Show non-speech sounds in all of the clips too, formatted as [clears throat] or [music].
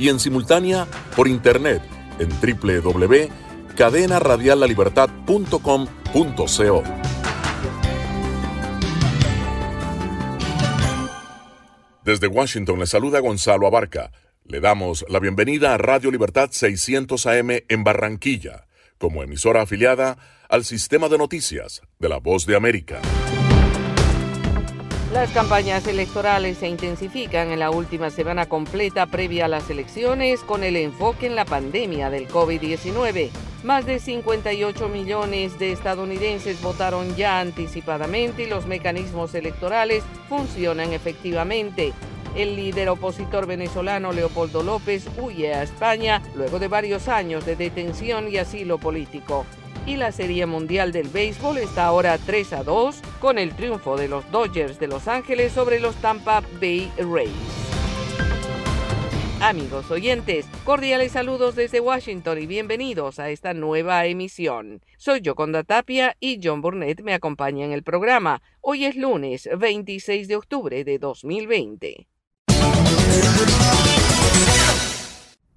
y en simultánea por internet en www.cadenaradiallalibertad.com.co. Desde Washington le saluda Gonzalo Abarca. Le damos la bienvenida a Radio Libertad 600 AM en Barranquilla, como emisora afiliada al sistema de noticias de la Voz de América. Las campañas electorales se intensifican en la última semana completa previa a las elecciones con el enfoque en la pandemia del COVID-19. Más de 58 millones de estadounidenses votaron ya anticipadamente y los mecanismos electorales funcionan efectivamente. El líder opositor venezolano Leopoldo López huye a España luego de varios años de detención y asilo político y la Serie Mundial del Béisbol está ahora 3 a 2 con el triunfo de los Dodgers de Los Ángeles sobre los Tampa Bay Rays. Amigos oyentes, cordiales saludos desde Washington y bienvenidos a esta nueva emisión. Soy Yoconda Tapia y John Burnett me acompaña en el programa. Hoy es lunes 26 de octubre de 2020.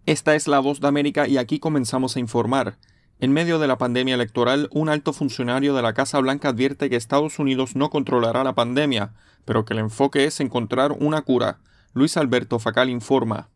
Esta es la voz de América y aquí comenzamos a informar. En medio de la pandemia electoral, un alto funcionario de la Casa Blanca advierte que Estados Unidos no controlará la pandemia, pero que el enfoque es encontrar una cura. Luis Alberto Facal informa.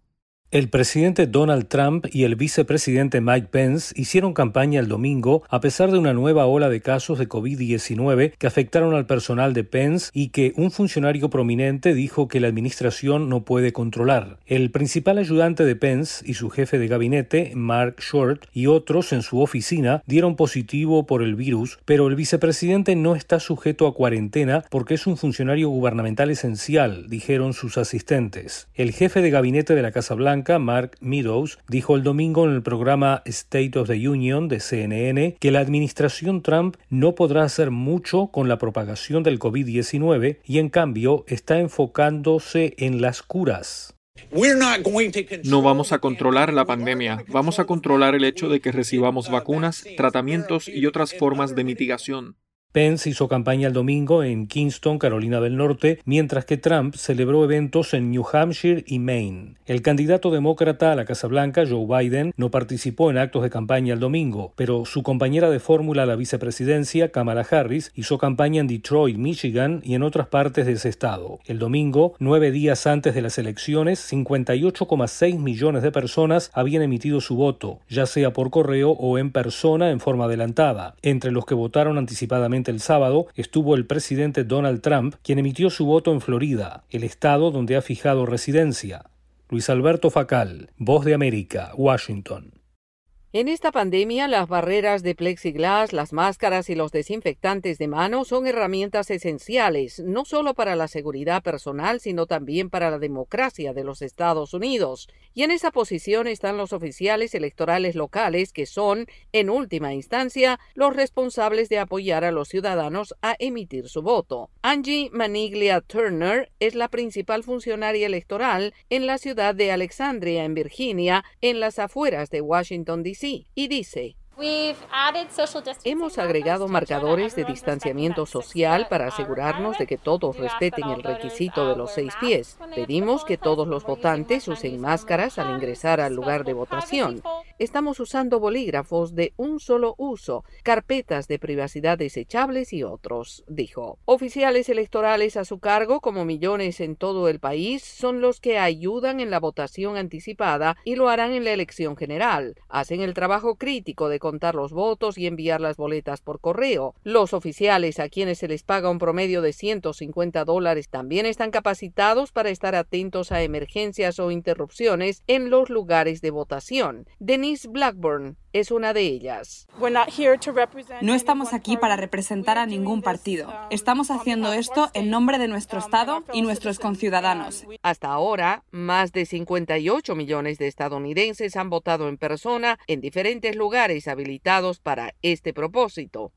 El presidente Donald Trump y el vicepresidente Mike Pence hicieron campaña el domingo a pesar de una nueva ola de casos de COVID-19 que afectaron al personal de Pence y que un funcionario prominente dijo que la administración no puede controlar. El principal ayudante de Pence y su jefe de gabinete, Mark Short, y otros en su oficina dieron positivo por el virus, pero el vicepresidente no está sujeto a cuarentena porque es un funcionario gubernamental esencial, dijeron sus asistentes. El jefe de gabinete de la Casa Blanca Mark Meadows, dijo el domingo en el programa State of the Union de CNN que la administración Trump no podrá hacer mucho con la propagación del COVID-19 y en cambio está enfocándose en las curas. No vamos a controlar la pandemia, vamos a controlar el hecho de que recibamos vacunas, tratamientos y otras formas de mitigación. Pence hizo campaña el domingo en Kingston, Carolina del Norte, mientras que Trump celebró eventos en New Hampshire y Maine. El candidato demócrata a la Casa Blanca, Joe Biden, no participó en actos de campaña el domingo, pero su compañera de fórmula a la vicepresidencia, Kamala Harris, hizo campaña en Detroit, Michigan y en otras partes de ese estado. El domingo, nueve días antes de las elecciones, 58,6 millones de personas habían emitido su voto, ya sea por correo o en persona en forma adelantada. Entre los que votaron anticipadamente el sábado estuvo el presidente Donald Trump, quien emitió su voto en Florida, el estado donde ha fijado residencia. Luis Alberto Facal, Voz de América, Washington. En esta pandemia, las barreras de plexiglas, las máscaras y los desinfectantes de manos son herramientas esenciales, no solo para la seguridad personal, sino también para la democracia de los Estados Unidos. Y en esa posición están los oficiales electorales locales, que son, en última instancia, los responsables de apoyar a los ciudadanos a emitir su voto. Angie Maniglia Turner es la principal funcionaria electoral en la ciudad de Alexandria, en Virginia, en las afueras de Washington, D.C y dice Hemos agregado marcadores de distanciamiento social para asegurarnos de que todos respeten el requisito de los seis pies. Pedimos que todos los votantes usen máscaras al ingresar al lugar de votación. Estamos usando bolígrafos de un solo uso, carpetas de privacidad desechables y otros, dijo. Oficiales electorales a su cargo, como millones en todo el país, son los que ayudan en la votación anticipada y lo harán en la elección general. Hacen el trabajo crítico de contar los votos y enviar las boletas por correo. Los oficiales a quienes se les paga un promedio de 150 dólares también están capacitados para estar atentos a emergencias o interrupciones en los lugares de votación. Denise Blackburn es una de ellas. No estamos aquí para representar a ningún partido. Estamos haciendo esto en nombre de nuestro Estado y nuestros conciudadanos. Hasta ahora, más de 58 millones de estadounidenses han votado en persona en diferentes lugares habilitados para este propósito.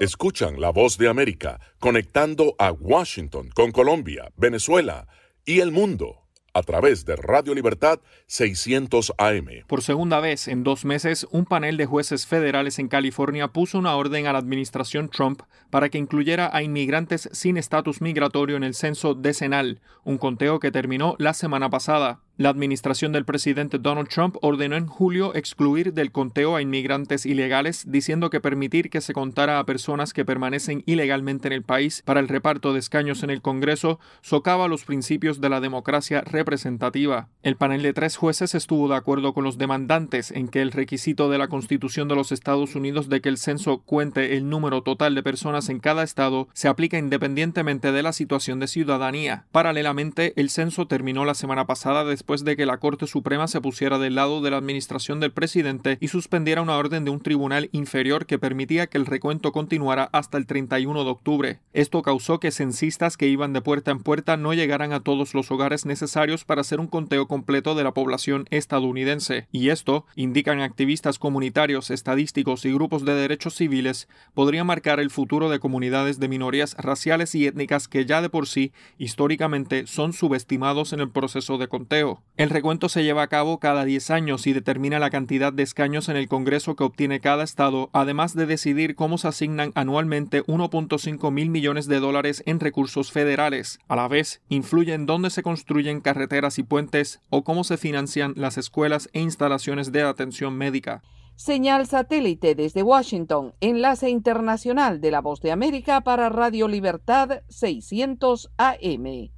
Escuchan la voz de América conectando a Washington con Colombia, Venezuela y el mundo a través de Radio Libertad 600 AM. Por segunda vez en dos meses, un panel de jueces federales en California puso una orden a la administración Trump para que incluyera a inmigrantes sin estatus migratorio en el censo decenal, un conteo que terminó la semana pasada. La administración del presidente Donald Trump ordenó en julio excluir del conteo a inmigrantes ilegales, diciendo que permitir que se contara a personas que permanecen ilegalmente en el país para el reparto de escaños en el Congreso socava los principios de la democracia representativa. El panel de tres jueces estuvo de acuerdo con los demandantes en que el requisito de la Constitución de los Estados Unidos de que el censo cuente el número total de personas en cada estado se aplica independientemente de la situación de ciudadanía. Paralelamente, el censo terminó la semana pasada después de que la Corte Suprema se pusiera del lado de la administración del presidente y suspendiera una orden de un tribunal inferior que permitía que el recuento continuara hasta el 31 de octubre. Esto causó que censistas que iban de puerta en puerta no llegaran a todos los hogares necesarios para hacer un conteo completo de la población estadounidense, y esto, indican activistas comunitarios, estadísticos y grupos de derechos civiles, podría marcar el futuro de comunidades de minorías raciales y étnicas que ya de por sí, históricamente, son subestimados en el proceso de conteo. El recuento se lleva a cabo cada 10 años y determina la cantidad de escaños en el Congreso que obtiene cada estado, además de decidir cómo se asignan anualmente 1.5 mil millones de dólares en recursos federales. A la vez, influye en dónde se construyen carreteras y puentes o cómo se financian las escuelas e instalaciones de atención médica. Señal satélite desde Washington, enlace internacional de la Voz de América para Radio Libertad 600 AM.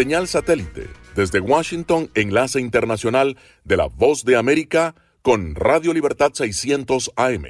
Señal satélite desde Washington, enlace internacional de la Voz de América con Radio Libertad 600 AM.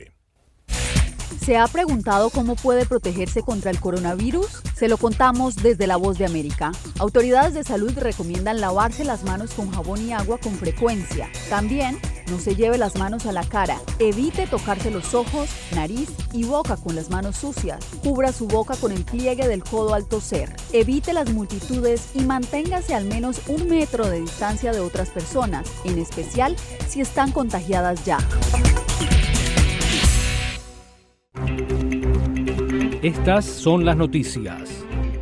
¿Se ha preguntado cómo puede protegerse contra el coronavirus? Se lo contamos desde La Voz de América. Autoridades de salud recomiendan lavarse las manos con jabón y agua con frecuencia. También no se lleve las manos a la cara. Evite tocarse los ojos, nariz y boca con las manos sucias. Cubra su boca con el pliegue del codo al toser. Evite las multitudes y manténgase al menos un metro de distancia de otras personas, en especial si están contagiadas ya. Estas son las noticias.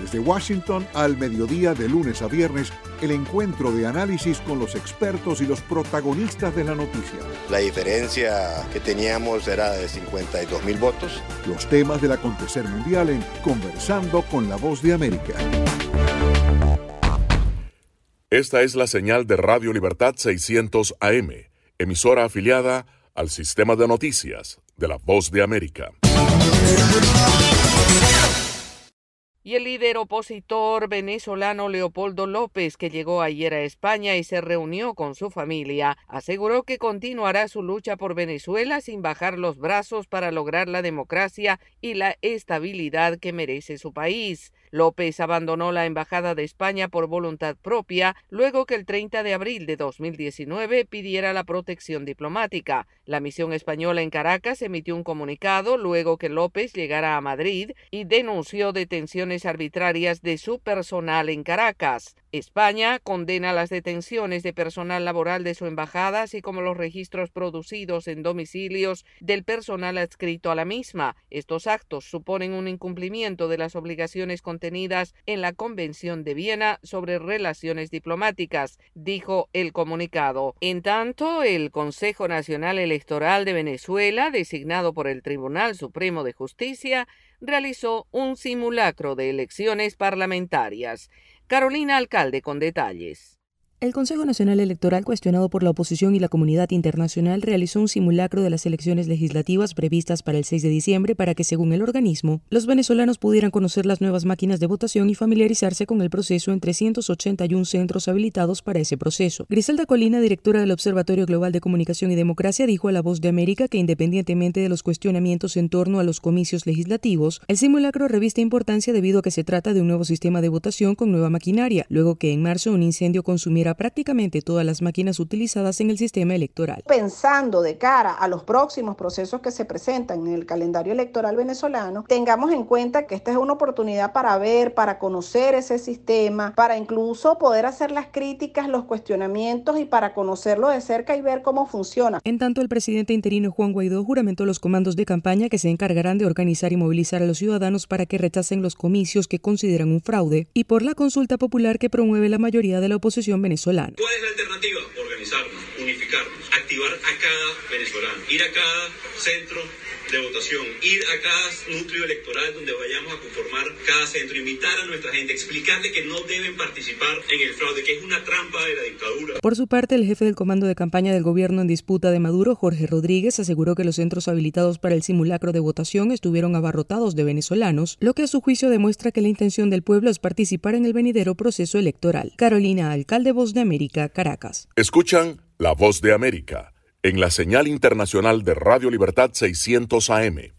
Desde Washington al mediodía de lunes a viernes, el encuentro de análisis con los expertos y los protagonistas de la noticia. La diferencia que teníamos era de 52 mil votos. Los temas del acontecer mundial en Conversando con la Voz de América. Esta es la señal de Radio Libertad 600 AM emisora afiliada al sistema de noticias de la Voz de América. Y el líder opositor venezolano Leopoldo López, que llegó ayer a España y se reunió con su familia, aseguró que continuará su lucha por Venezuela sin bajar los brazos para lograr la democracia y la estabilidad que merece su país. López abandonó la Embajada de España por voluntad propia luego que el 30 de abril de 2019 pidiera la protección diplomática. La misión española en Caracas emitió un comunicado luego que López llegara a Madrid y denunció detenciones arbitrarias de su personal en Caracas. España condena las detenciones de personal laboral de su embajada, así como los registros producidos en domicilios del personal adscrito a la misma. Estos actos suponen un incumplimiento de las obligaciones en la Convención de Viena sobre relaciones diplomáticas, dijo el comunicado. En tanto, el Consejo Nacional Electoral de Venezuela, designado por el Tribunal Supremo de Justicia, realizó un simulacro de elecciones parlamentarias. Carolina Alcalde con detalles. El Consejo Nacional Electoral, cuestionado por la oposición y la comunidad internacional, realizó un simulacro de las elecciones legislativas previstas para el 6 de diciembre para que, según el organismo, los venezolanos pudieran conocer las nuevas máquinas de votación y familiarizarse con el proceso en 381 centros habilitados para ese proceso. Griselda Colina, directora del Observatorio Global de Comunicación y Democracia, dijo a La Voz de América que, independientemente de los cuestionamientos en torno a los comicios legislativos, el simulacro reviste importancia debido a que se trata de un nuevo sistema de votación con nueva maquinaria, luego que en marzo un incendio consumiera prácticamente todas las máquinas utilizadas en el sistema electoral. Pensando de cara a los próximos procesos que se presentan en el calendario electoral venezolano, tengamos en cuenta que esta es una oportunidad para ver, para conocer ese sistema, para incluso poder hacer las críticas, los cuestionamientos y para conocerlo de cerca y ver cómo funciona. En tanto, el presidente interino Juan Guaidó juramentó los comandos de campaña que se encargarán de organizar y movilizar a los ciudadanos para que rechacen los comicios que consideran un fraude y por la consulta popular que promueve la mayoría de la oposición venezolana. ¿Cuál es la alternativa? Organizarnos, unificarnos, activar a cada venezolano, ir a cada centro de votación, ir a cada núcleo electoral donde vayamos a conformar cada centro, invitar a nuestra gente, explicarle que no deben participar en el fraude, que es una trampa de la dictadura. Por su parte, el jefe del comando de campaña del gobierno en disputa de Maduro, Jorge Rodríguez, aseguró que los centros habilitados para el simulacro de votación estuvieron abarrotados de venezolanos, lo que a su juicio demuestra que la intención del pueblo es participar en el venidero proceso electoral. Carolina, alcalde Voz de América, Caracas. Escuchan la Voz de América en la señal internacional de Radio Libertad 600 AM.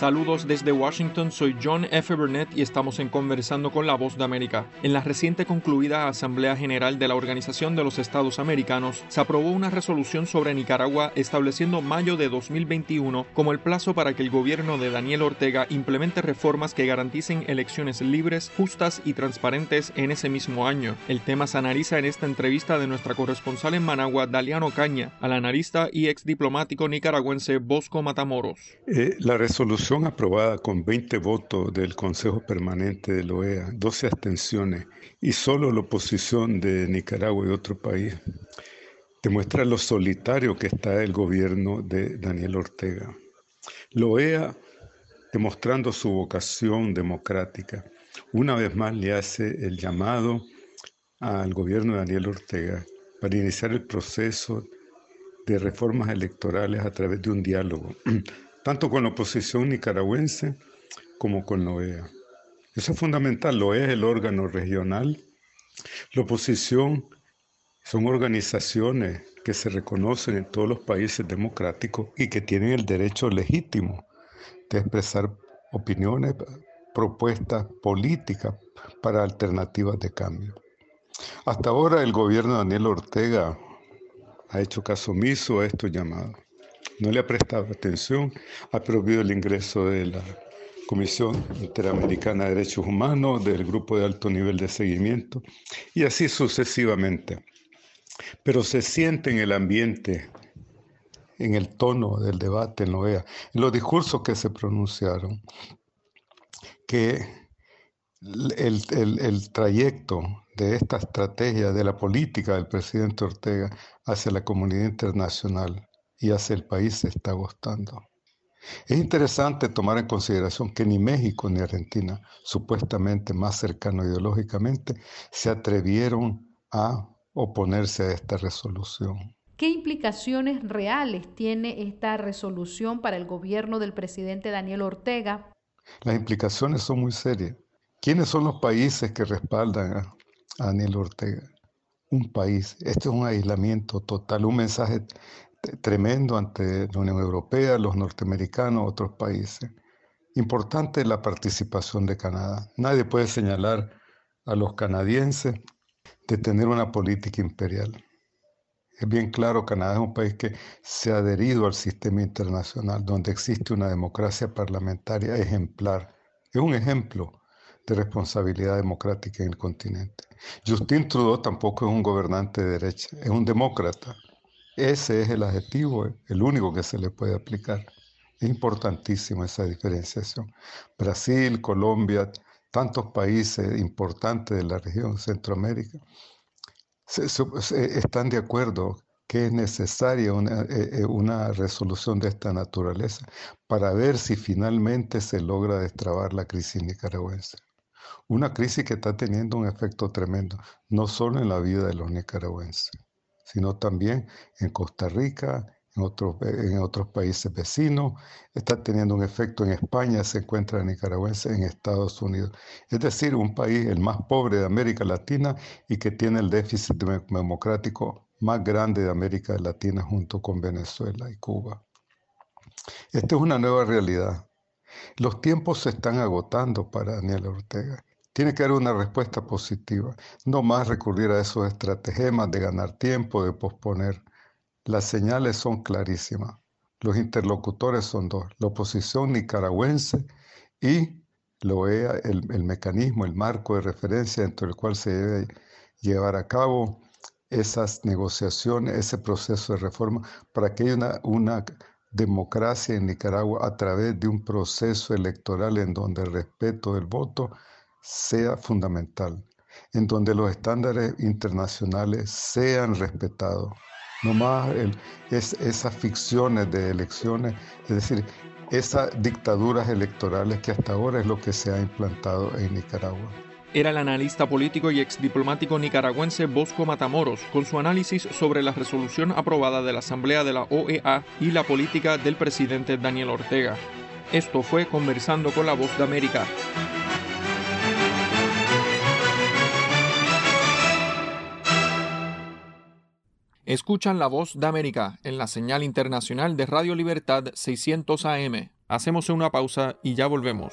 Saludos desde Washington, soy John F. Burnett y estamos en Conversando con la Voz de América. En la reciente concluida Asamblea General de la Organización de los Estados Americanos, se aprobó una resolución sobre Nicaragua estableciendo mayo de 2021 como el plazo para que el gobierno de Daniel Ortega implemente reformas que garanticen elecciones libres, justas y transparentes en ese mismo año. El tema se analiza en esta entrevista de nuestra corresponsal en Managua, Daliano Caña, al analista y ex diplomático nicaragüense Bosco Matamoros. Eh, la resolución aprobada con 20 votos del Consejo Permanente de la OEA, 12 abstenciones y solo la oposición de Nicaragua y otro país, demuestra lo solitario que está el gobierno de Daniel Ortega. La OEA, demostrando su vocación democrática, una vez más le hace el llamado al gobierno de Daniel Ortega para iniciar el proceso de reformas electorales a través de un diálogo [clears throat] tanto con la oposición nicaragüense como con la OEA. Eso es fundamental, la OEA es el órgano regional, la oposición son organizaciones que se reconocen en todos los países democráticos y que tienen el derecho legítimo de expresar opiniones, propuestas políticas para alternativas de cambio. Hasta ahora el gobierno de Daniel Ortega ha hecho caso omiso a estos llamados no le ha prestado atención, ha prohibido el ingreso de la Comisión Interamericana de Derechos Humanos, del Grupo de Alto Nivel de Seguimiento, y así sucesivamente. Pero se siente en el ambiente, en el tono del debate en OEA, en los discursos que se pronunciaron, que el, el trayecto de esta estrategia de la política del presidente Ortega hacia la comunidad internacional y hacia el país se está agotando. Es interesante tomar en consideración que ni México ni Argentina, supuestamente más cercanos ideológicamente, se atrevieron a oponerse a esta resolución. ¿Qué implicaciones reales tiene esta resolución para el gobierno del presidente Daniel Ortega? Las implicaciones son muy serias. ¿Quiénes son los países que respaldan a, Daniel Ortega? Un país. Este es un aislamiento total, un mensaje tremendo ante la Unión Europea, los norteamericanos, otros países. Importante la participación de Canadá. Nadie puede señalar a los canadienses de tener una política imperial. Es bien claro, Canadá es un país que se ha adherido al sistema internacional, donde existe una democracia parlamentaria ejemplar. Es un ejemplo de responsabilidad democrática en el continente. Justin Trudeau tampoco es un gobernante de derecha, es un demócrata. Ese es el adjetivo, el único que se le puede aplicar. Importantísima esa diferenciación. Brasil, Colombia, tantos países importantes de la región Centroamérica están de acuerdo que es necesaria una, eh, eh, una, resolución de esta naturaleza para ver si finalmente se logra destrabar la crisis nicaragüense. Una crisis que está teniendo un efecto tremendo, no solo en la vida de los nicaragüenses, sino también en Costa Rica, en otros, en otros países vecinos, está teniendo un efecto en España, se encuentra en en Estados Unidos. Es decir, un país el más pobre de América Latina y que tiene el déficit democrático más grande de América Latina junto con Venezuela y Cuba. Esta es una nueva realidad. Los tiempos se están agotando para Daniel Ortega tiene que haber una respuesta positiva, no más recurrir a esos estratagemas de ganar tiempo, de posponer. Las señales son clarísimas. Los interlocutores son dos, la oposición nicaragüense y lo OEA, el, el mecanismo, el marco de referencia dentro del cual se debe llevar a cabo esas negociaciones, ese proceso de reforma, para que haya una, una democracia en Nicaragua a través de un proceso electoral en donde el respeto del voto sea fundamental, en donde los estándares internacionales sean respetados. No más es, esas ficciones de elecciones, es decir, esas dictaduras electorales que hasta ahora es lo que se ha implantado en Nicaragua. Era el analista político y exdiplomático nicaragüense Bosco Matamoros, con su análisis sobre la resolución aprobada de la Asamblea de la OEA y la política del presidente Daniel Ortega. Esto fue Conversando con la Voz de América. Escuchan la voz de América en la señal internacional de Radio Libertad 600 AM. Hacemos una pausa y ya volvemos.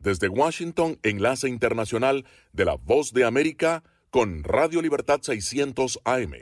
desde Washington, enlace internacional de la Voz de América con Radio Libertad 600 AM.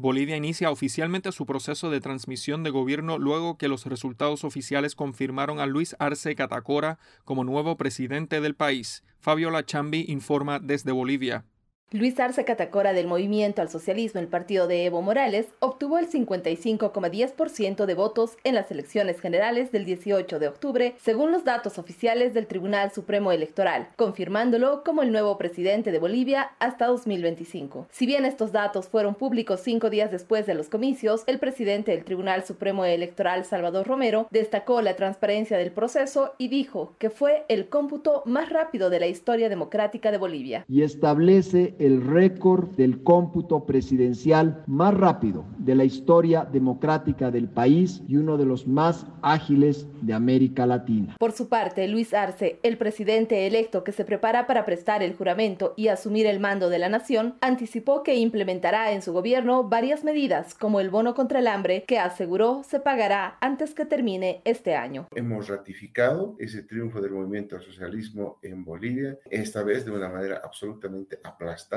Bolivia inicia oficialmente su proceso de transmisión de gobierno luego que los resultados oficiales confirmaron a Luis Arce Catacora como nuevo presidente del país. Fabiola Chambi informa desde Bolivia. Luis Arce Catacora del Movimiento al Socialismo, el partido de Evo Morales, obtuvo el 55,10% de votos en las elecciones generales del 18 de octubre, según los datos oficiales del Tribunal Supremo Electoral, confirmándolo como el nuevo presidente de Bolivia hasta 2025. Si bien estos datos fueron públicos cinco días después de los comicios, el presidente del Tribunal Supremo Electoral, Salvador Romero, destacó la transparencia del proceso y dijo que fue el cómputo más rápido de la historia democrática de Bolivia. Y establece el récord del cómputo presidencial más rápido de la historia democrática del país y uno de los más ágiles de América Latina. Por su parte, Luis Arce, el presidente electo que se prepara para prestar el juramento y asumir el mando de la nación, anticipó que implementará en su gobierno varias medidas como el bono contra el hambre que aseguró se pagará antes que termine este año. Hemos ratificado ese triunfo del movimiento al socialismo en Bolivia, esta vez de una manera absolutamente aplastante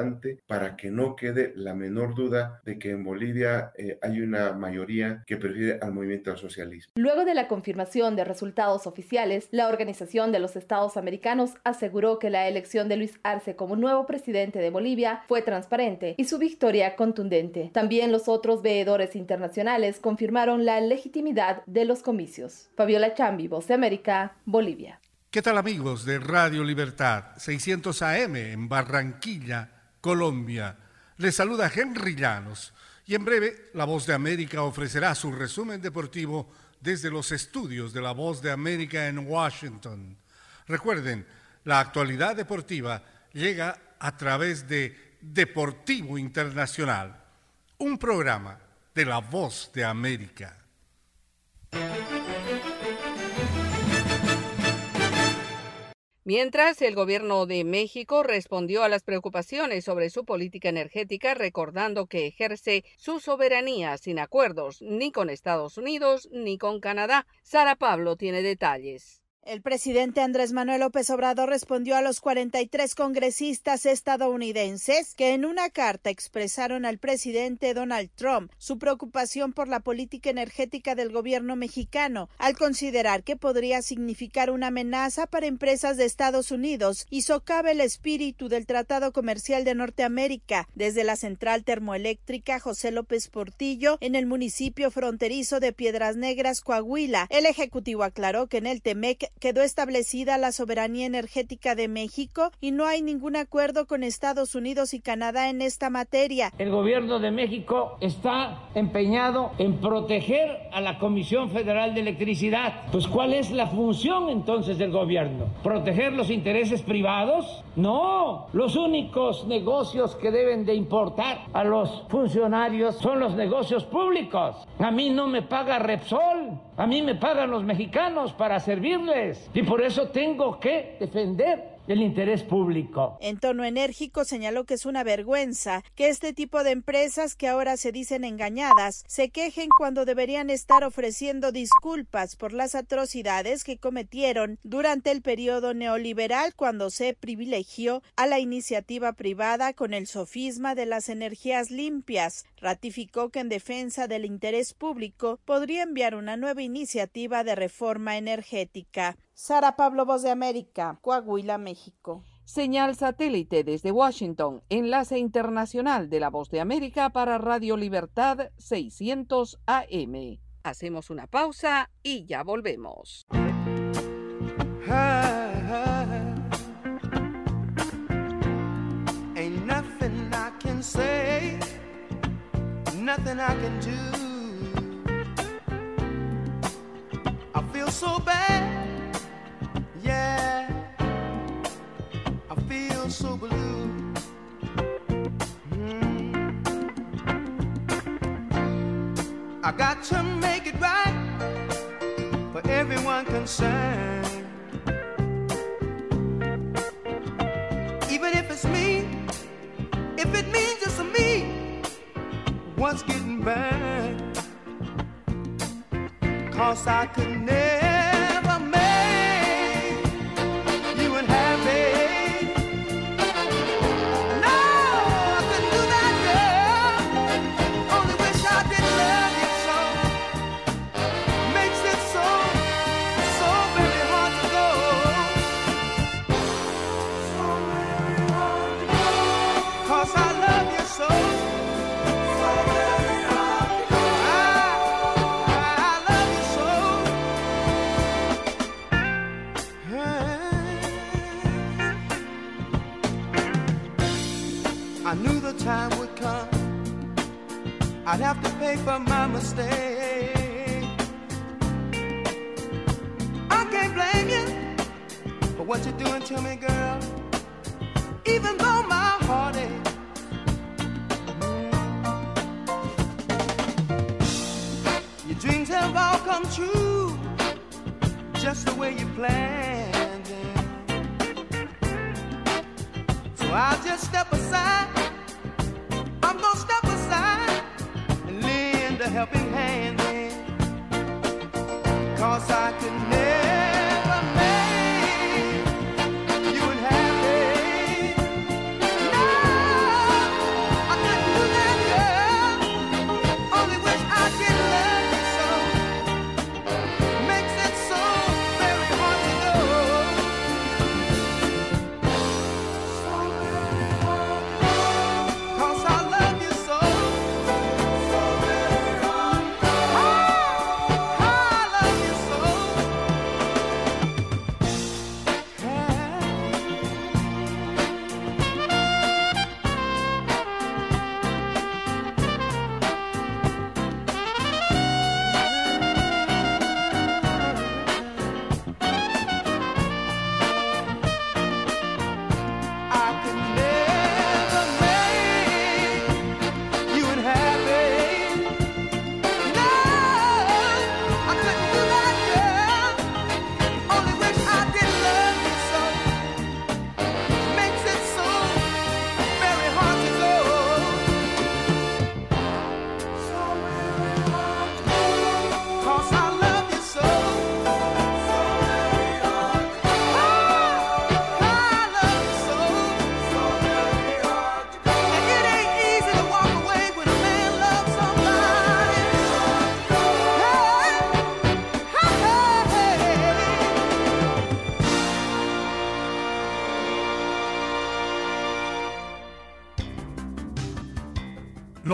para que no quede la menor duda de que en Bolivia eh, hay una mayoría que prefiere al movimiento al socialismo. Luego de la confirmación de resultados oficiales, la Organización de los Estados Americanos aseguró que la elección de Luis Arce como nuevo presidente de Bolivia fue transparente y su victoria contundente. También los otros veedores internacionales confirmaron la legitimidad de los comicios. Fabiola Chambi, Voz de América, Bolivia. ¿Qué tal amigos de Radio Libertad 600 AM en Barranquilla? Colombia. Les saluda Henry Llanos y en breve La Voz de América ofrecerá su resumen deportivo desde los estudios de La Voz de América en Washington. Recuerden, la actualidad deportiva llega a través de Deportivo Internacional, un programa de La Voz de América. Mientras, el gobierno de México respondió a las preocupaciones sobre su política energética, recordando que ejerce su soberanía sin acuerdos ni con Estados Unidos ni con Canadá. Sara Pablo tiene detalles. El presidente Andrés Manuel López Obrador respondió a los 43 congresistas estadounidenses que en una carta expresaron al presidente Donald Trump su preocupación por la política energética del gobierno mexicano, al considerar que podría significar una amenaza para empresas de Estados Unidos y socava el espíritu del Tratado Comercial de Norteamérica. Desde la central termoeléctrica José López Portillo, en el municipio fronterizo de Piedras Negras, Coahuila, el Ejecutivo aclaró que en el TEMEC quedó establecida la soberanía energética de México y no hay ningún acuerdo con Estados Unidos y Canadá en esta materia. El gobierno de México está empeñado en proteger a la Comisión Federal de Electricidad. Pues ¿cuál es la función entonces del gobierno? ¿Proteger los intereses privados? No, los únicos negocios que deben de importar a los funcionarios son los negocios públicos. A mí no me paga Repsol, a mí me pagan los mexicanos para servirles. Y por eso tengo que defender el interés público. En tono enérgico señaló que es una vergüenza que este tipo de empresas que ahora se dicen engañadas se quejen cuando deberían estar ofreciendo disculpas por las atrocidades que cometieron durante el periodo neoliberal cuando se privilegió a la iniciativa privada con el sofisma de las energías limpias. Ratificó que en defensa del interés público podría enviar una nueva iniciativa de reforma energética. Sara Pablo, Voz de América, Coahuila, México. Señal satélite desde Washington, enlace internacional de la Voz de América para Radio Libertad 600 AM. Hacemos una pausa y ya volvemos. so bad. So blue. Mm. I got to make it right for everyone concerned. Even if it's me, if it means it's me, what's getting burned. Cause I could never I'd have to pay for my mistake. I can't blame you for what you're doing to me, girl. Even though my heart aches. Your dreams have all come true, just the way you planned them. So I'll just step Cause I could never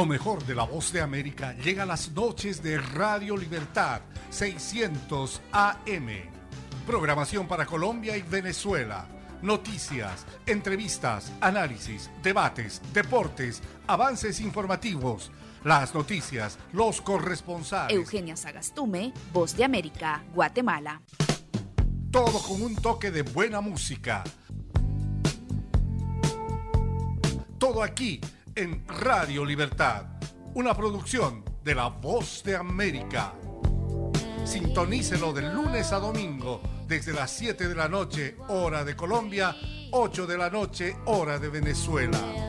mejor de la voz de América llega a las noches de Radio Libertad 600 AM. Programación para Colombia y Venezuela. Noticias, entrevistas, análisis, debates, deportes, avances informativos. Las noticias, los corresponsales. Eugenia Sagastume, Voz de América, Guatemala. Todo con un toque de buena música. Todo aquí en Radio Libertad, una producción de La Voz de América. Sintonícelo de lunes a domingo desde las 7 de la noche, hora de Colombia, 8 de la noche, hora de Venezuela.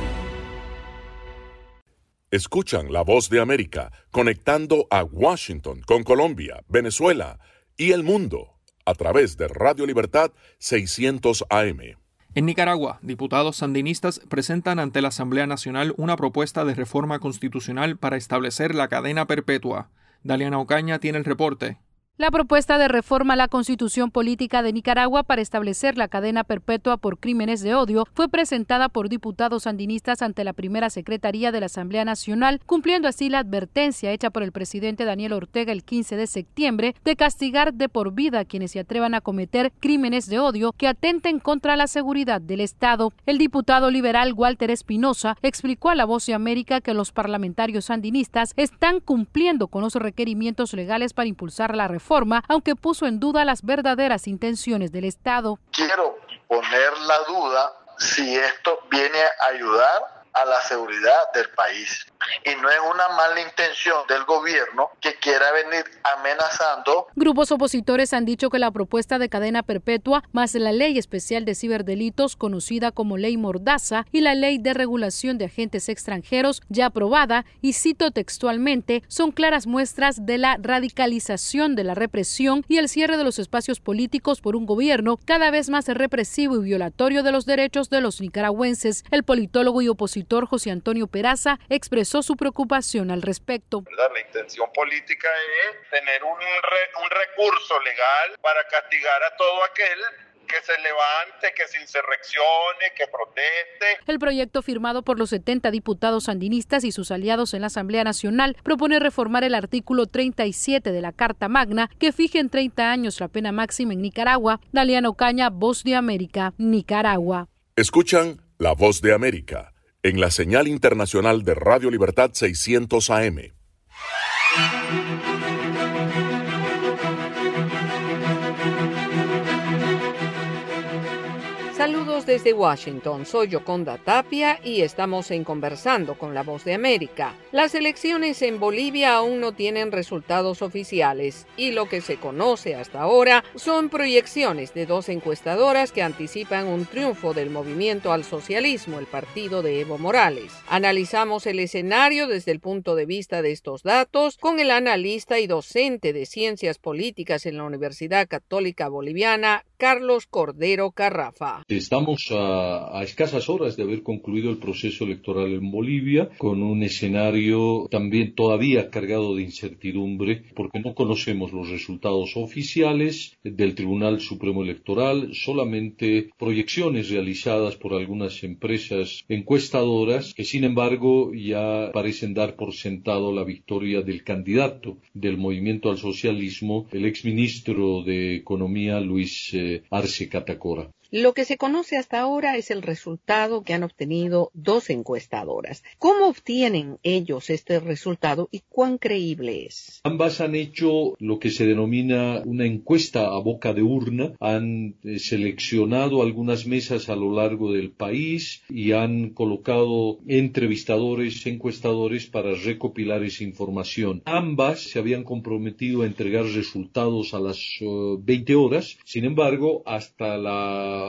Escuchan la voz de América conectando a Washington con Colombia, Venezuela y el mundo a través de Radio Libertad 600 AM. En Nicaragua, diputados sandinistas presentan ante la Asamblea Nacional una propuesta de reforma constitucional para establecer la cadena perpetua. Daliana Ocaña tiene el reporte. La propuesta de reforma a la Constitución Política de Nicaragua para establecer la cadena perpetua por crímenes de odio fue presentada por diputados sandinistas ante la primera Secretaría de la Asamblea Nacional, cumpliendo así la advertencia hecha por el presidente Daniel Ortega el 15 de septiembre de castigar de por vida a quienes se atrevan a cometer crímenes de odio que atenten contra la seguridad del Estado. El diputado liberal Walter Espinosa explicó a La Voz de América que los parlamentarios sandinistas están cumpliendo con los requerimientos legales para impulsar la reforma aunque puso en duda las verdaderas intenciones del Estado. Quiero poner la duda si esto viene a ayudar a la seguridad del país. Y no es una mala intención del gobierno que quiera venir amenazando. Grupos opositores han dicho que la propuesta de cadena perpetua, más la ley especial de ciberdelitos conocida como ley Mordaza y la ley de regulación de agentes extranjeros ya aprobada, y cito textualmente, son claras muestras de la radicalización de la represión y el cierre de los espacios políticos por un gobierno cada vez más represivo y violatorio de los derechos de los nicaragüenses. El politólogo y opositor José Antonio Peraza expresó su preocupación al respecto. La intención política es tener un, re, un recurso legal para castigar a todo aquel que se levante, que se insurreccione, que proteste. El proyecto firmado por los 70 diputados sandinistas y sus aliados en la Asamblea Nacional propone reformar el artículo 37 de la Carta Magna que fije en 30 años la pena máxima en Nicaragua. Daliano Caña, Voz de América, Nicaragua. Escuchan La Voz de América en la señal internacional de Radio Libertad 600 AM. Desde Washington, soy Yoconda Tapia y estamos en Conversando con la Voz de América. Las elecciones en Bolivia aún no tienen resultados oficiales y lo que se conoce hasta ahora son proyecciones de dos encuestadoras que anticipan un triunfo del movimiento al socialismo, el partido de Evo Morales. Analizamos el escenario desde el punto de vista de estos datos con el analista y docente de ciencias políticas en la Universidad Católica Boliviana, Carlos Cordero Carrafa. Estamos a, escasas horas de haber concluido el proceso electoral en Bolivia con un escenario también todavía cargado de incertidumbre porque no conocemos los resultados oficiales del Tribunal Supremo Electoral, solamente proyecciones realizadas por algunas empresas encuestadoras que sin embargo ya parecen dar por sentado la victoria del candidato del movimiento al socialismo, el exministro de Economía Luis eh, Arce Catacora. Lo que se conoce hasta ahora es el resultado que han obtenido dos encuestadoras. ¿Cómo obtienen ellos este resultado y cuán creíble es? Ambas han hecho lo que se denomina una encuesta a boca de urna. Han eh, seleccionado algunas mesas a lo largo del país y han colocado entrevistadores, encuestadores para recopilar esa información. Ambas se habían comprometido a entregar resultados a las uh, 20 horas. Sin embargo, hasta la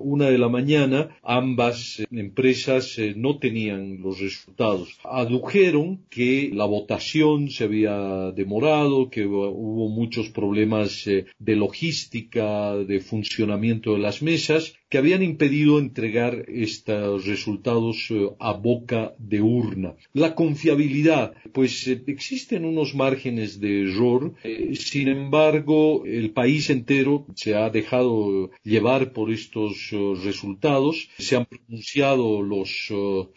Una de la mañana, ambas eh, empresas eh, no tenían los resultados. Adujeron que la votación se había demorado, que hubo muchos problemas eh, de logística, de funcionamiento de las mesas, que habían impedido entregar estos resultados a boca de urna. La confiabilidad, pues existen unos márgenes de error, sin embargo, el país entero se ha dejado llevar por estos resultados. Se han pronunciado los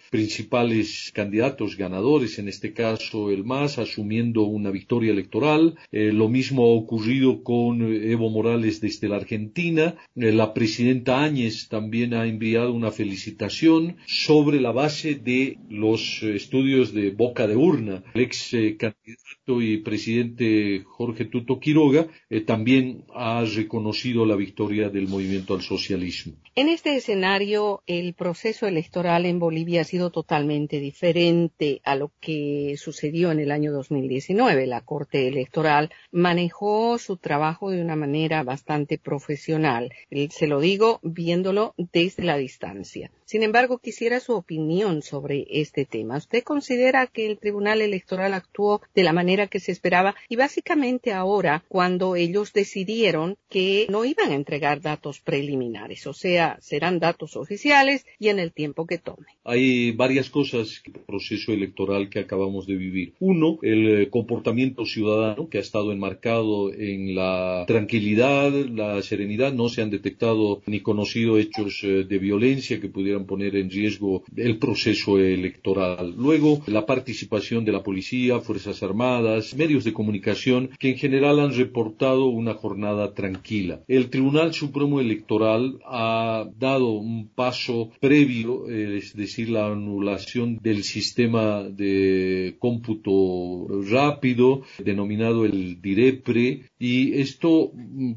principales candidatos ganadores, en este caso el MAS, asumiendo una victoria electoral. Eh, lo mismo ha ocurrido con Evo Morales desde la Argentina. Eh, la presidenta Áñez también ha enviado una felicitación sobre la base de los estudios de boca de urna. El ex eh, candidato y presidente Jorge Tuto Quiroga también ha reconocido la victoria del movimiento al socialismo. En este escenario, el proceso electoral en Bolivia ha sido totalmente diferente a lo que sucedió en el año 2019. La Corte Electoral manejó su trabajo de una manera bastante profesional. Se lo digo bien viéndolo desde la distancia. Sin embargo, quisiera su opinión sobre este tema. ¿Usted considera que el Tribunal Electoral actuó de la manera que se esperaba y básicamente ahora cuando ellos decidieron que no iban a entregar datos preliminares, o sea, serán datos oficiales y en el tiempo que tome? Hay varias cosas el proceso electoral que acabamos de vivir. Uno, el eh, comportamiento ciudadano que ha estado enmarcado en la tranquilidad, la serenidad. No se han detectado ni conocido hechos eh, de violencia que pudieran poner en riesgo el proceso electoral. Luego, la participación de la policía, Fuerzas Armadas, medios de comunicación que en general han reportado una jornada tranquila. El Tribunal Supremo Electoral ha dado un paso previo, eh, es decir, la anulación del sistema de cómputo rápido denominado el DIREPRE y esto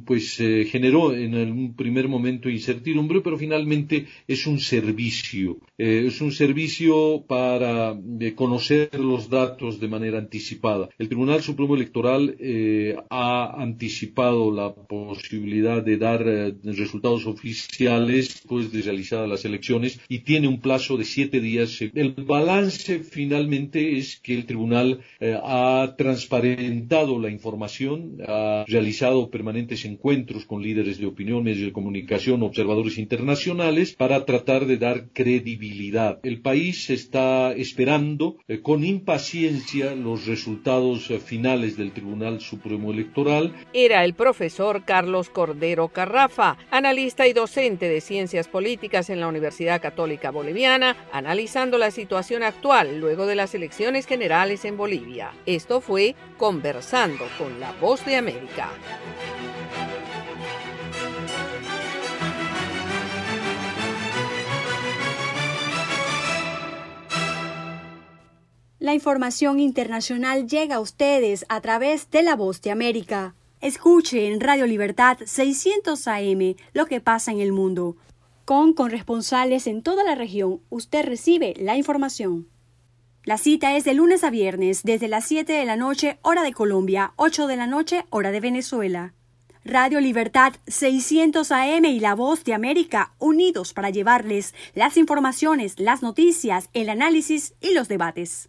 pues eh, generó en un primer momento incertidumbre pero finalmente es un servicio. Eh, es un servicio para eh, conocer los datos de manera anticipada. El Tribunal Supremo Electoral eh, ha anticipado la posibilidad de dar resultados oficiales después de realizadas las elecciones y tiene un plazo de siete días. El balance finalmente es que el tribunal ha transparentado la información, ha realizado permanentes encuentros con líderes de opinión, medios de comunicación, observadores internacionales para tratar de dar credibilidad. El país está esperando eh, con impaciencia los resultados eh, finales del Tribunal Supremo Electoral. Era el profesor Carlos Cordero Carrafa, analista y docente de ciencias políticas en la Universidad Católica Boliviana, analizando la situación actual luego de las elecciones generales en Bolivia. Esto fue Conversando con la Voz de América. La información internacional llega a ustedes a través de la Voz de América. Escuche en Radio Libertad 600 AM lo que pasa en el mundo. Con corresponsales en toda la región, usted recibe la información. La cita es de lunes a viernes desde las 7 de la noche hora de Colombia, 8 de la noche hora de Venezuela. Radio Libertad 600 AM y La Voz de América unidos para llevarles las informaciones, las noticias, el análisis y los debates.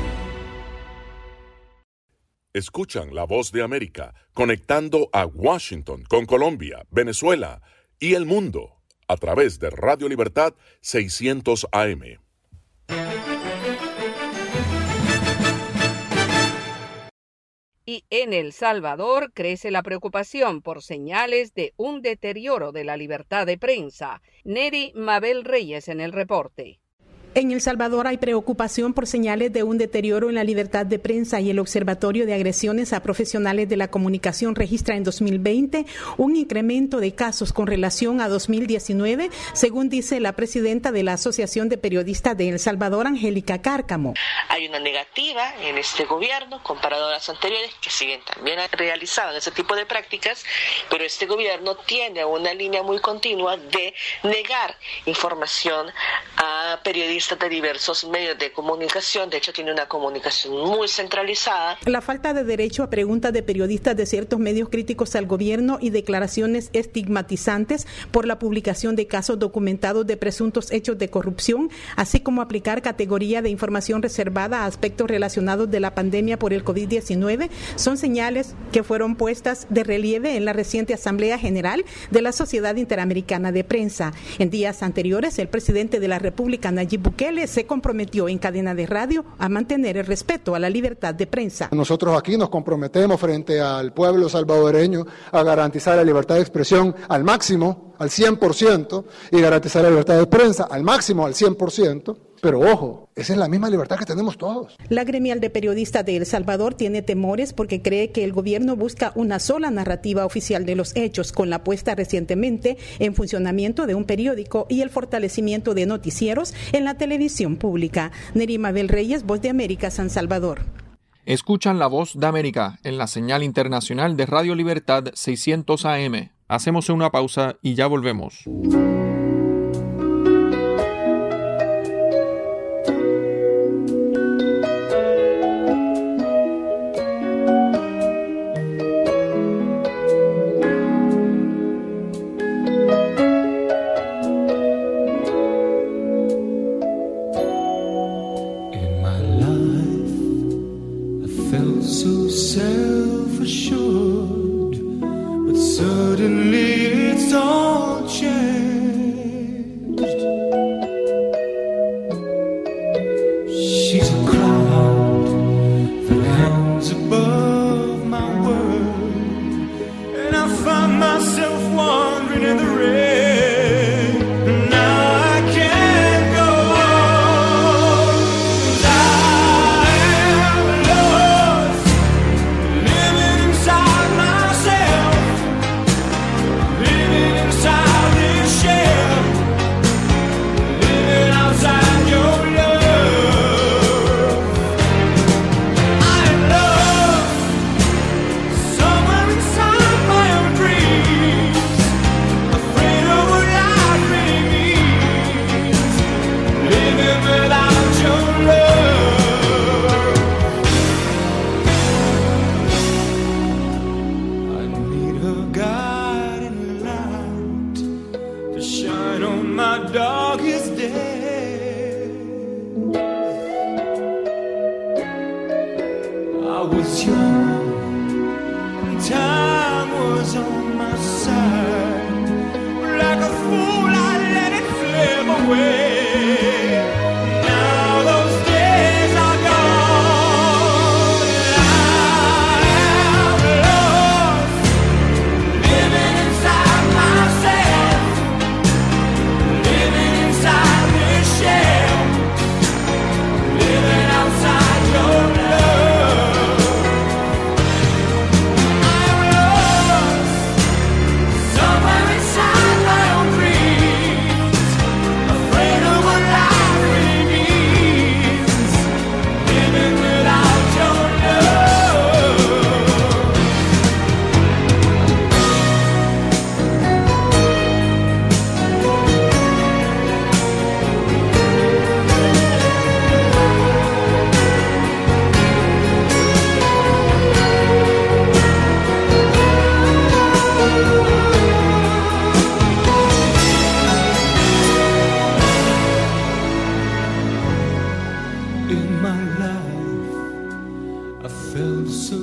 Escuchan la voz de América conectando a Washington con Colombia, Venezuela y el mundo a través de Radio Libertad 600 AM. Y en El Salvador crece la preocupación por señales de un deterioro de la libertad de prensa. Neri Mabel Reyes en el reporte. En El Salvador hay preocupación por señales de un deterioro en la libertad de prensa y el Observatorio de Agresiones a Profesionales de la Comunicación registra en 2020 un incremento de casos con relación a 2019, según dice la presidenta de la Asociación de Periodistas de El Salvador, Angélica Cárcamo. Hay una negativa en este gobierno comparado a las anteriores que siguen también realizando ese tipo de prácticas, pero este gobierno tiene una línea muy continua de negar información a periodistas de diversos medios de comunicación. De hecho, tiene una comunicación muy centralizada. La falta de derecho a preguntas de periodistas de ciertos medios críticos al gobierno y declaraciones estigmatizantes por la publicación de casos documentados de presuntos hechos de corrupción, así como aplicar categoría de información reservada a aspectos relacionados de la pandemia por el COVID-19, son señales que fueron puestas de relieve en la reciente Asamblea General de la Sociedad Interamericana de Prensa. En días anteriores, el presidente de la República, Nayib Bukele, se comprometió en cadena de radio a mantener el respeto a la libertad de prensa. Nosotros aquí nos comprometemos frente al pueblo salvadoreño a garantizar la libertad de expresión al máximo, al 100%, y garantizar la libertad de prensa al máximo, al 100%. Pero ojo, esa es la misma libertad que tenemos todos. La gremial de periodistas de El Salvador tiene temores porque cree que el gobierno busca una sola narrativa oficial de los hechos con la puesta recientemente en funcionamiento de un periódico y el fortalecimiento de noticieros en la televisión pública. Nerima Bel Reyes, Voz de América, San Salvador. Escuchan la voz de América en la señal internacional de Radio Libertad 600 AM. Hacemos una pausa y ya volvemos.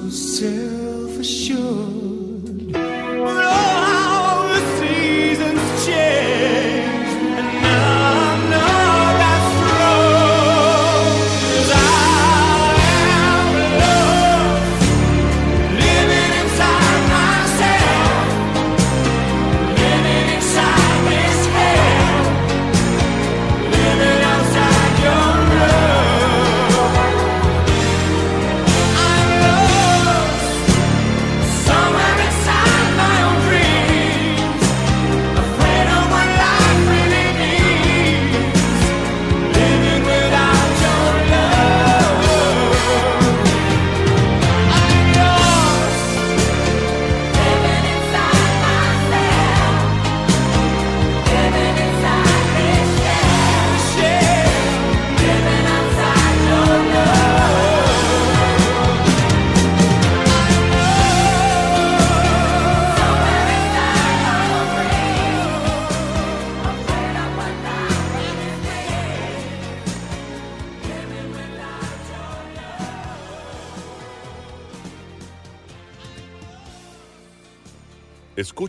yourself.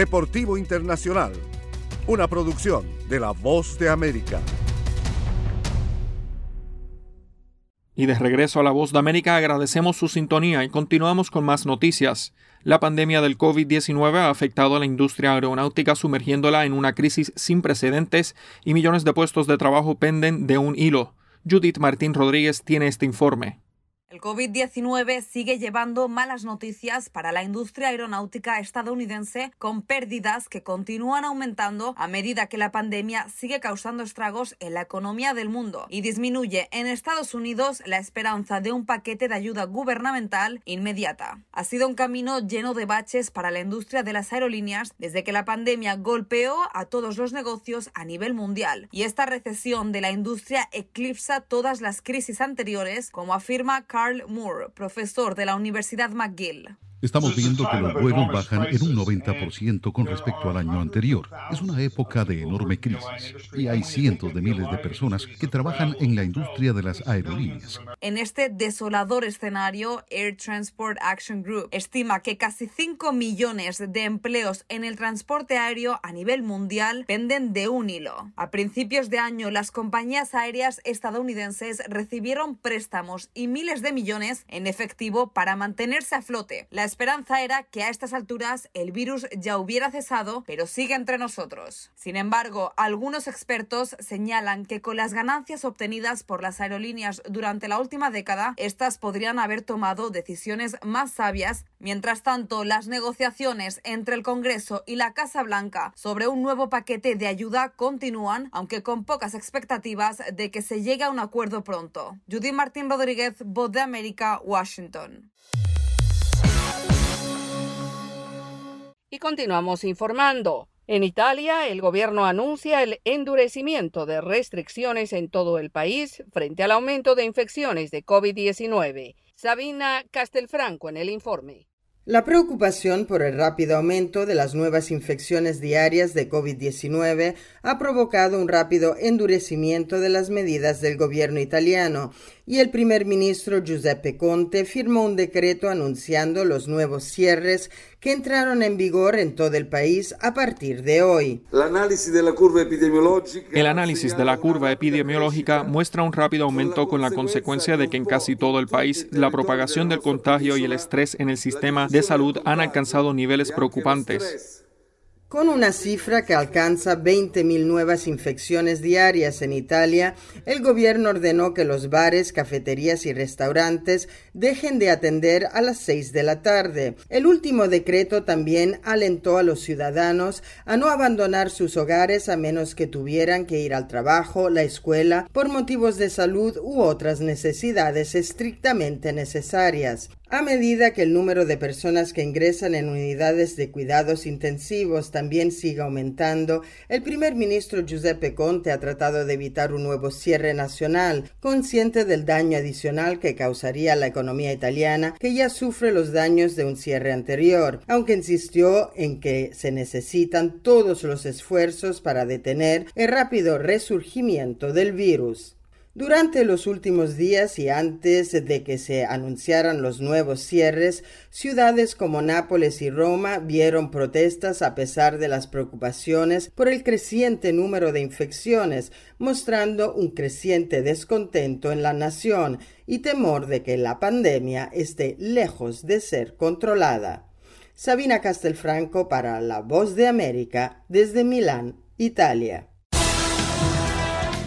Deportivo Internacional, una producción de La Voz de América. Y de regreso a la voz de América agradecemos su sintonía y continuamos con más noticias. La pandemia del COVID-19 ha afectado a la industria aeronáutica sumergiéndola en una crisis sin precedentes y millones de puestos de trabajo penden de un hilo. Judith Martín Rodríguez tiene este informe. El COVID-19 sigue llevando malas noticias para la industria aeronáutica estadounidense con pérdidas que continúan aumentando a medida que la pandemia sigue causando estragos en la economía del mundo y disminuye en Estados Unidos la esperanza de un paquete de ayuda gubernamental inmediata. Ha sido un camino lleno de baches para la industria de las aerolíneas desde que la pandemia golpeó a todos los negocios a nivel mundial y esta recesión de la industria eclipsa todas las crisis anteriores, como afirma Carl Moore, profesor de la Universidad McGill. Estamos viendo que los vuelos bajan en un 90% con respecto al año anterior. Es una época de enorme crisis y hay cientos de miles de personas que trabajan en la industria de las aerolíneas. En este desolador escenario, Air Transport Action Group estima que casi 5 millones de empleos en el transporte aéreo a nivel mundial penden de un hilo. A principios de año, las compañías aéreas estadounidenses recibieron préstamos y miles de millones en efectivo para mantenerse a flote. La esperanza era que a estas alturas el virus ya hubiera cesado, pero sigue entre nosotros. Sin embargo, algunos expertos señalan que con las ganancias obtenidas por las aerolíneas durante la última década, estas podrían haber tomado decisiones más sabias. Mientras tanto, las negociaciones entre el Congreso y la Casa Blanca sobre un nuevo paquete de ayuda continúan, aunque con pocas expectativas de que se llegue a un acuerdo pronto. Judy Martín Rodríguez, Voz de América, Washington. Y continuamos informando. En Italia, el gobierno anuncia el endurecimiento de restricciones en todo el país frente al aumento de infecciones de COVID-19. Sabina Castelfranco en el informe. La preocupación por el rápido aumento de las nuevas infecciones diarias de COVID-19 ha provocado un rápido endurecimiento de las medidas del gobierno italiano y el primer ministro Giuseppe Conte firmó un decreto anunciando los nuevos cierres que entraron en vigor en todo el país a partir de hoy. El análisis de la curva epidemiológica la curva muestra un rápido aumento con la consecuencia de que en casi todo el país la propagación del contagio y el estrés en el sistema de salud han alcanzado niveles preocupantes. Con una cifra que alcanza 20.000 nuevas infecciones diarias en Italia, el gobierno ordenó que los bares, cafeterías y restaurantes dejen de atender a las 6 de la tarde. El último decreto también alentó a los ciudadanos a no abandonar sus hogares a menos que tuvieran que ir al trabajo, la escuela, por motivos de salud u otras necesidades estrictamente necesarias. A medida que el número de personas que ingresan en unidades de cuidados intensivos también sigue aumentando, el primer ministro Giuseppe Conte ha tratado de evitar un nuevo cierre nacional, consciente del daño adicional que causaría la economía italiana, que ya sufre los daños de un cierre anterior, aunque insistió en que se necesitan todos los esfuerzos para detener el rápido resurgimiento del virus. Durante los últimos días y antes de que se anunciaran los nuevos cierres, ciudades como Nápoles y Roma vieron protestas a pesar de las preocupaciones por el creciente número de infecciones, mostrando un creciente descontento en la nación y temor de que la pandemia esté lejos de ser controlada. Sabina Castelfranco para La Voz de América desde Milán, Italia.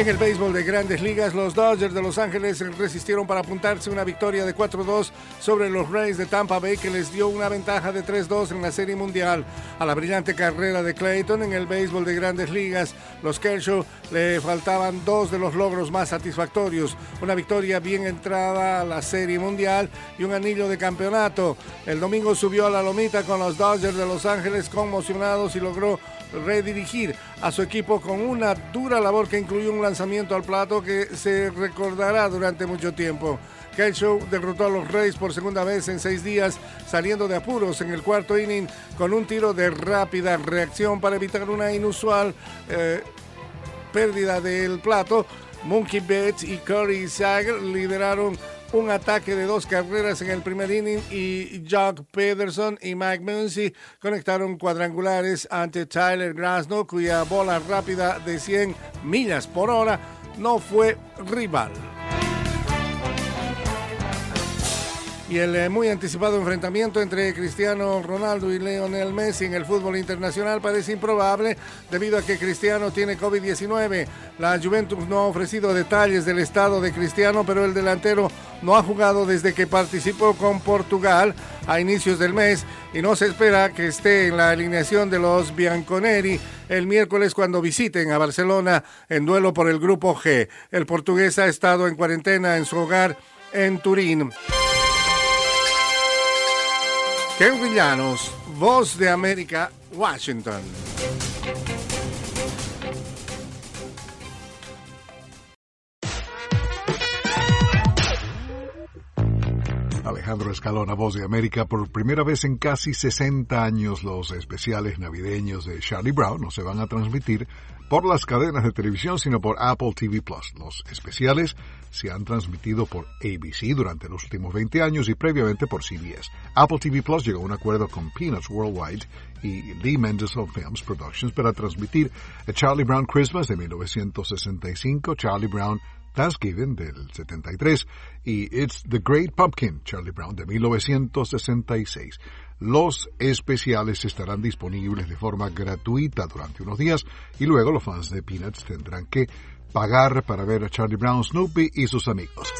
En el béisbol de grandes ligas, los Dodgers de Los Ángeles resistieron para apuntarse una victoria de 4-2 sobre los Rays de Tampa Bay que les dio una ventaja de 3-2 en la Serie Mundial. A la brillante carrera de Clayton en el béisbol de grandes ligas, los Kershaw le faltaban dos de los logros más satisfactorios. Una victoria bien entrada a la Serie Mundial y un anillo de campeonato. El domingo subió a la lomita con los Dodgers de Los Ángeles conmocionados y logró redirigir a su equipo con una dura labor que incluyó un lanzamiento al plato que se recordará durante mucho tiempo. Kershaw derrotó a los Rays por segunda vez en seis días, saliendo de apuros en el cuarto inning con un tiro de rápida reacción para evitar una inusual eh, pérdida del plato. Monkey Betts y Corey Sager lideraron un ataque de dos carreras en el primer inning y Jock Pederson y Mike Muncy conectaron cuadrangulares ante Tyler Grasno, cuya bola rápida de 100 millas por hora no fue rival. Y el eh, muy anticipado enfrentamiento entre Cristiano Ronaldo y Lionel Messi en el fútbol internacional parece improbable debido a que Cristiano tiene COVID-19. La Juventus no ha ofrecido detalles del estado de Cristiano, pero el delantero no ha jugado desde que participó con Portugal a inicios del mes y no se espera que esté en la alineación de los Bianconeri el miércoles cuando visiten a Barcelona en duelo por el Grupo G. El portugués ha estado en cuarentena en su hogar en Turín. Henry Llanos, Voz de América, Washington. Alejandro Escalona, Voz de América. Por primera vez en casi 60 años, los especiales navideños de Charlie Brown no se van a transmitir por las cadenas de televisión, sino por Apple TV Plus. Los especiales se han transmitido por ABC durante los últimos 20 años y previamente por CBS. Apple TV Plus llegó a un acuerdo con Peanuts Worldwide y Lee Mendelssohn Films Productions para transmitir a Charlie Brown Christmas de 1965, Charlie Brown Thanksgiving del 73 y It's the Great Pumpkin, Charlie Brown de 1966. Los especiales estarán disponibles de forma gratuita durante unos días y luego los fans de Peanuts tendrán que pagar para ver a Charlie Brown, Snoopy y sus amigos.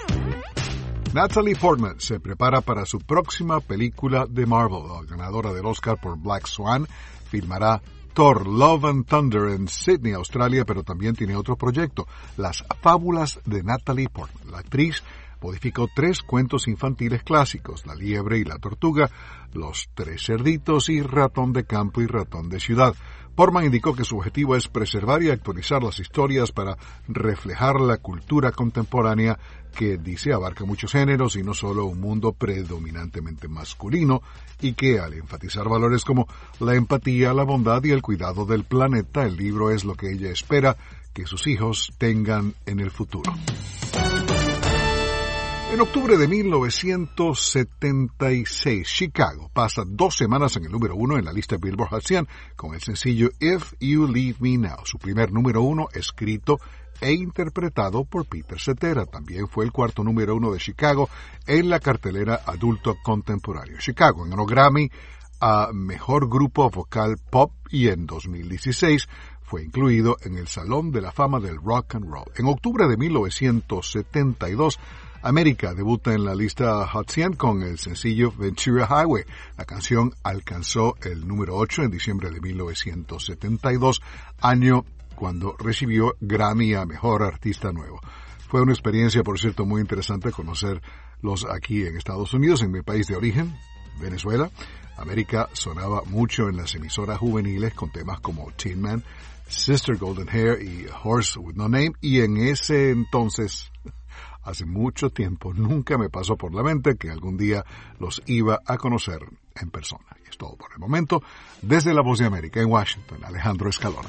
Natalie Portman se prepara para su próxima película de Marvel. Ganadora del Oscar por Black Swan filmará Thor Love and Thunder en Sydney, Australia, pero también tiene otro proyecto, Las Fábulas de Natalie Portman. La actriz modificó tres cuentos infantiles clásicos, La liebre y la tortuga, Los tres cerditos y Ratón de campo y Ratón de ciudad. Portman indicó que su objetivo es preservar y actualizar las historias para reflejar la cultura contemporánea que dice abarca muchos géneros y no solo un mundo predominantemente masculino y que al enfatizar valores como la empatía, la bondad y el cuidado del planeta, el libro es lo que ella espera que sus hijos tengan en el futuro. En octubre de 1976, Chicago pasa dos semanas en el número uno en la lista Billboard Hot 100 con el sencillo If You Leave Me Now, su primer número uno escrito e interpretado por Peter Cetera. También fue el cuarto número uno de Chicago en la cartelera adulto contemporáneo. Chicago ganó Grammy a Mejor Grupo Vocal Pop y en 2016 fue incluido en el Salón de la Fama del Rock and Roll. En octubre de 1972, América debuta en la lista Hot 100 con el sencillo Ventura Highway. La canción alcanzó el número 8 en diciembre de 1972, año cuando recibió Grammy a Mejor Artista Nuevo. Fue una experiencia, por cierto, muy interesante conocerlos aquí en Estados Unidos, en mi país de origen, Venezuela. América sonaba mucho en las emisoras juveniles con temas como Tin Man, Sister Golden Hair y Horse with No Name, y en ese entonces hace mucho tiempo nunca me pasó por la mente que algún día los iba a conocer en persona. Y es todo por el momento. Desde la Voz de América en Washington, Alejandro Escalona.